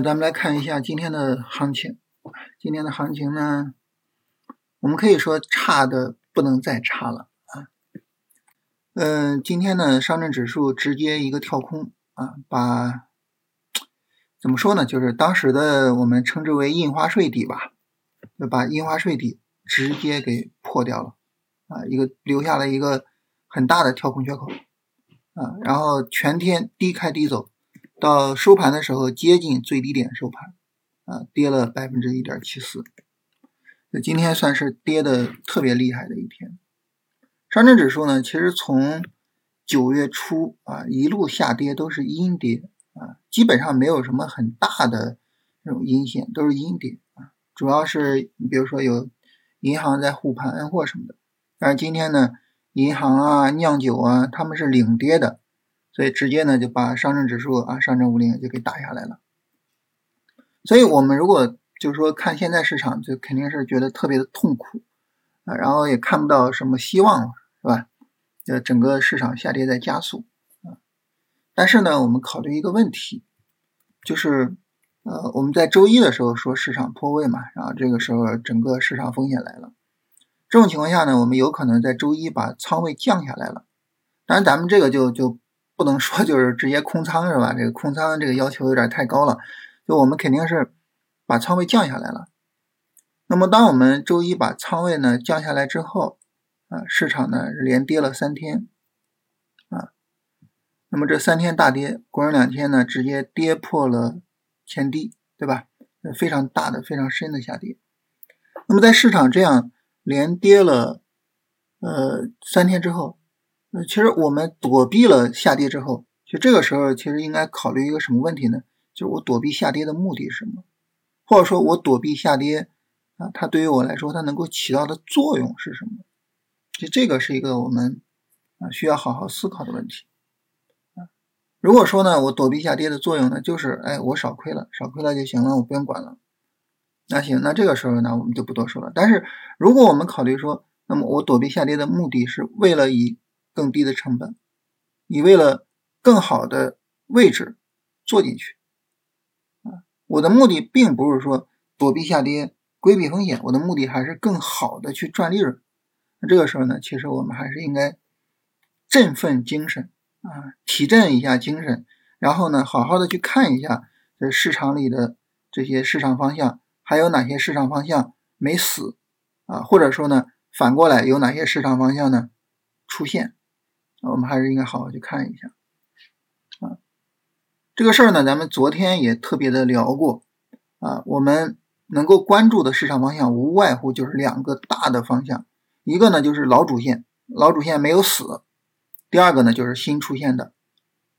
咱们来看一下今天的行情。今天的行情呢，我们可以说差的不能再差了啊。嗯，今天呢，上证指数直接一个跳空啊，把怎么说呢？就是当时的我们称之为印花税底吧，就把印花税底直接给破掉了啊，一个留下了一个很大的跳空缺口啊，然后全天低开低走。到收盘的时候接近最低点收盘，啊，跌了百分之一点七四，那今天算是跌的特别厉害的一天。上证指数呢，其实从九月初啊一路下跌都是阴跌啊，基本上没有什么很大的这种阴线，都是阴跌啊。主要是你比如说有银行在护盘或什么的，但是今天呢，银行啊、酿酒啊，他们是领跌的。所以直接呢就把上证指数啊上证五零就给打下来了。所以我们如果就是说看现在市场，就肯定是觉得特别的痛苦啊，然后也看不到什么希望了，是吧？就整个市场下跌在加速啊。但是呢，我们考虑一个问题，就是呃我们在周一的时候说市场破位嘛，然后这个时候整个市场风险来了，这种情况下呢，我们有可能在周一把仓位降下来了。当然咱们这个就就。不能说就是直接空仓是吧？这个空仓这个要求有点太高了，就我们肯定是把仓位降下来了。那么当我们周一把仓位呢降下来之后，啊，市场呢连跌了三天，啊，那么这三天大跌，国人两天呢直接跌破了前低，对吧？非常大的、非常深的下跌。那么在市场这样连跌了呃三天之后。其实我们躲避了下跌之后，其实这个时候其实应该考虑一个什么问题呢？就是我躲避下跌的目的是什么？或者说我躲避下跌啊，它对于我来说它能够起到的作用是什么？就这个是一个我们啊需要好好思考的问题。如果说呢，我躲避下跌的作用呢，就是哎我少亏了，少亏了就行了，我不用管了。那行，那这个时候呢，我们就不多说了。但是如果我们考虑说，那么我躲避下跌的目的是为了以更低的成本，你为了更好的位置做进去啊！我的目的并不是说躲避下跌、规避风险，我的目的还是更好的去赚利润。那这个时候呢，其实我们还是应该振奋精神啊，提振一下精神，然后呢，好好的去看一下这市场里的这些市场方向，还有哪些市场方向没死啊？或者说呢，反过来有哪些市场方向呢出现？我们还是应该好好去看一下啊，这个事儿呢，咱们昨天也特别的聊过啊。我们能够关注的市场方向无外乎就是两个大的方向，一个呢就是老主线，老主线没有死；第二个呢就是新出现的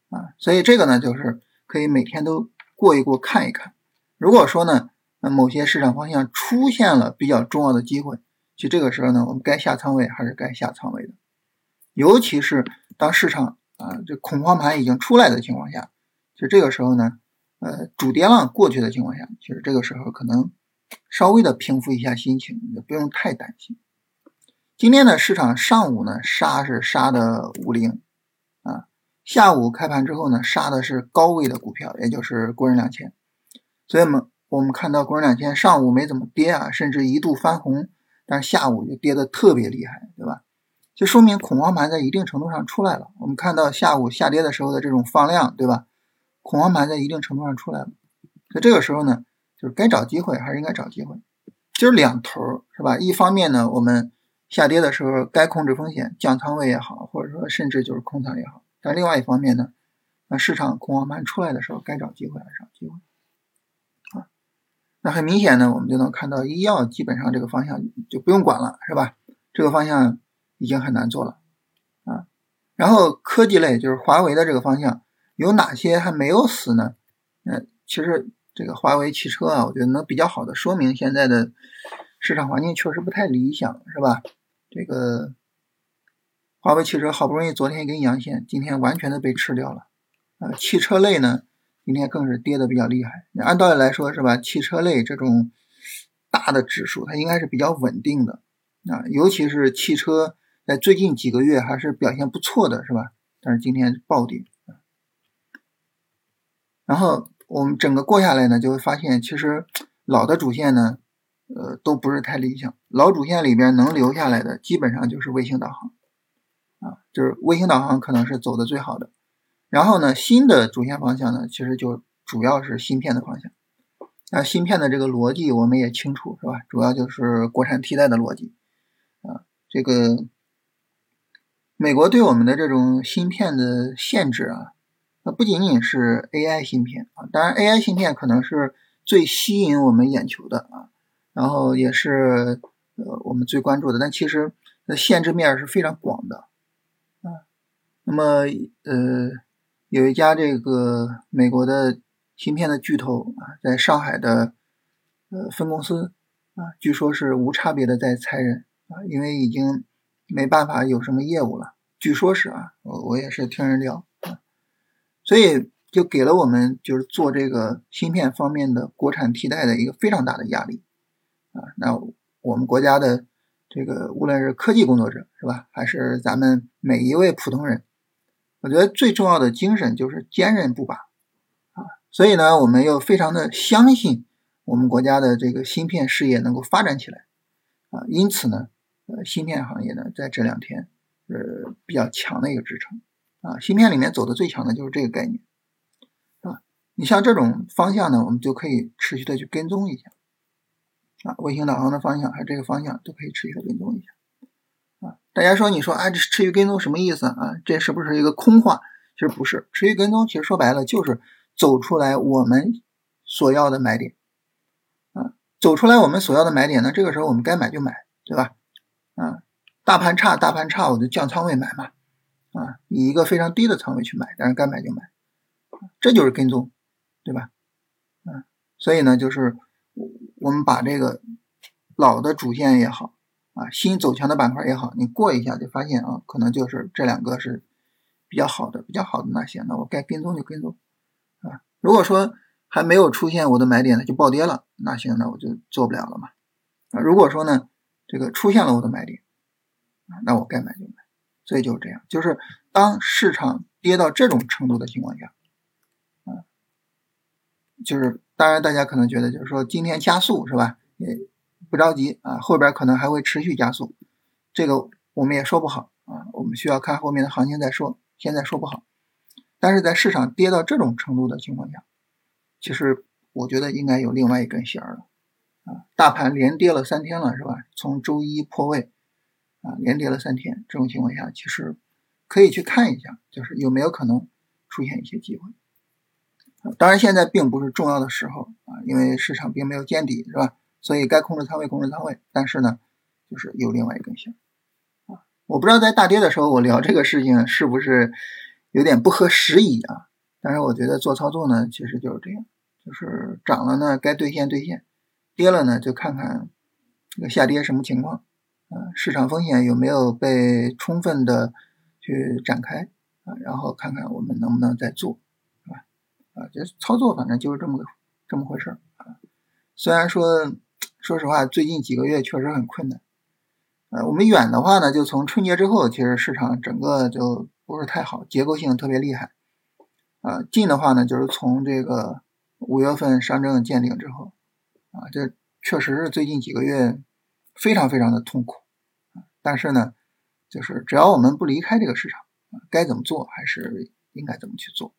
啊。所以这个呢就是可以每天都过一过看一看。如果说呢，那某些市场方向出现了比较重要的机会，其实这个时候呢，我们该下仓位还是该下仓位的。尤其是当市场啊这恐慌盘已经出来的情况下，就这个时候呢，呃主跌浪过去的情况下，其实这个时候可能稍微的平复一下心情，也不用太担心。今天呢，市场上午呢杀是杀的五零啊，下午开盘之后呢杀的是高位的股票，也就是国人两千。所以我们我们看到国人两千上午没怎么跌啊，甚至一度翻红，但是下午就跌的特别厉害，对吧？就说明恐慌盘在一定程度上出来了。我们看到下午下跌的时候的这种放量，对吧？恐慌盘在一定程度上出来了。所以这个时候呢，就是该找机会还是应该找机会，就是两头是吧？一方面呢，我们下跌的时候该控制风险，降仓位也好，或者说甚至就是空仓也好。但另外一方面呢，那市场恐慌盘出来的时候，该找机会还是找机会啊？那很明显呢，我们就能看到医药基本上这个方向就不用管了，是吧？这个方向。已经很难做了啊，然后科技类就是华为的这个方向有哪些还没有死呢？嗯，其实这个华为汽车啊，我觉得能比较好的说明现在的市场环境确实不太理想，是吧？这个华为汽车好不容易昨天一根阳线，今天完全的被吃掉了啊。汽车类呢，今天更是跌的比较厉害。按道理来说是吧？汽车类这种大的指数它应该是比较稳定的啊，尤其是汽车。在最近几个月还是表现不错的，是吧？但是今天暴跌。然后我们整个过下来呢，就会发现其实老的主线呢，呃，都不是太理想。老主线里边能留下来的，基本上就是卫星导航，啊，就是卫星导航可能是走的最好的。然后呢，新的主线方向呢，其实就主要是芯片的方向。那芯片的这个逻辑我们也清楚，是吧？主要就是国产替代的逻辑，啊，这个美国对我们的这种芯片的限制啊。那不仅仅是 AI 芯片啊，当然 AI 芯片可能是最吸引我们眼球的啊，然后也是呃我们最关注的，但其实那限制面是非常广的啊。那么呃，有一家这个美国的芯片的巨头啊，在上海的呃分公司啊，据说是无差别的在裁人啊，因为已经没办法有什么业务了。据说是啊，我我也是听人聊。所以就给了我们就是做这个芯片方面的国产替代的一个非常大的压力啊。那我们国家的这个无论是科技工作者是吧，还是咱们每一位普通人，我觉得最重要的精神就是坚韧不拔啊。所以呢，我们又非常的相信我们国家的这个芯片事业能够发展起来啊。因此呢，呃，芯片行业呢在这两天呃比较强的一个支撑。啊，芯片里面走的最强的就是这个概念，啊？你像这种方向呢，我们就可以持续的去跟踪一下，啊，卫星导航的方向还有这个方向都可以持续的跟踪一下，啊，大家说你说啊，这持续跟踪什么意思啊？这是不是一个空话？其实不是，持续跟踪其实说白了就是走出来我们所要的买点，啊，走出来我们所要的买点呢，这个时候我们该买就买，对吧？啊，大盘差，大盘差，我就降仓位买嘛。啊，以一个非常低的仓位去买，但是该买就买，这就是跟踪，对吧？嗯，所以呢，就是我们把这个老的主线也好，啊，新走强的板块也好，你过一下就发现啊，可能就是这两个是比较好的，比较好的那些，那我该跟踪就跟踪，啊，如果说还没有出现我的买点呢，就暴跌了，那行，那我就做不了了嘛。啊，如果说呢，这个出现了我的买点，那我该买就买。所以就是这样，就是当市场跌到这种程度的情况下，啊，就是当然大家可能觉得就是说今天加速是吧？也不着急啊，后边可能还会持续加速，这个我们也说不好啊，我们需要看后面的行情再说，现在说不好。但是在市场跌到这种程度的情况下，其实我觉得应该有另外一根弦了啊，大盘连跌了三天了是吧？从周一破位。啊，连跌了三天，这种情况下，其实可以去看一下，就是有没有可能出现一些机会。当然，现在并不是重要的时候啊，因为市场并没有见底，是吧？所以该控制仓位控制仓位。但是呢，就是有另外一根线啊。我不知道在大跌的时候我聊这个事情是不是有点不合时宜啊？但是我觉得做操作呢，其实就是这样，就是涨了呢该兑现兑现，跌了呢就看看这个下跌什么情况。啊，市场风险有没有被充分的去展开啊？然后看看我们能不能再做，是吧？啊，这操作反正就是这么个这么回事儿啊。虽然说，说实话，最近几个月确实很困难。呃，我们远的话呢，就从春节之后，其实市场整个就不是太好，结构性特别厉害。啊，近的话呢，就是从这个五月份上证见顶之后，啊，这确实是最近几个月。非常非常的痛苦，但是呢，就是只要我们不离开这个市场，该怎么做还是应该怎么去做。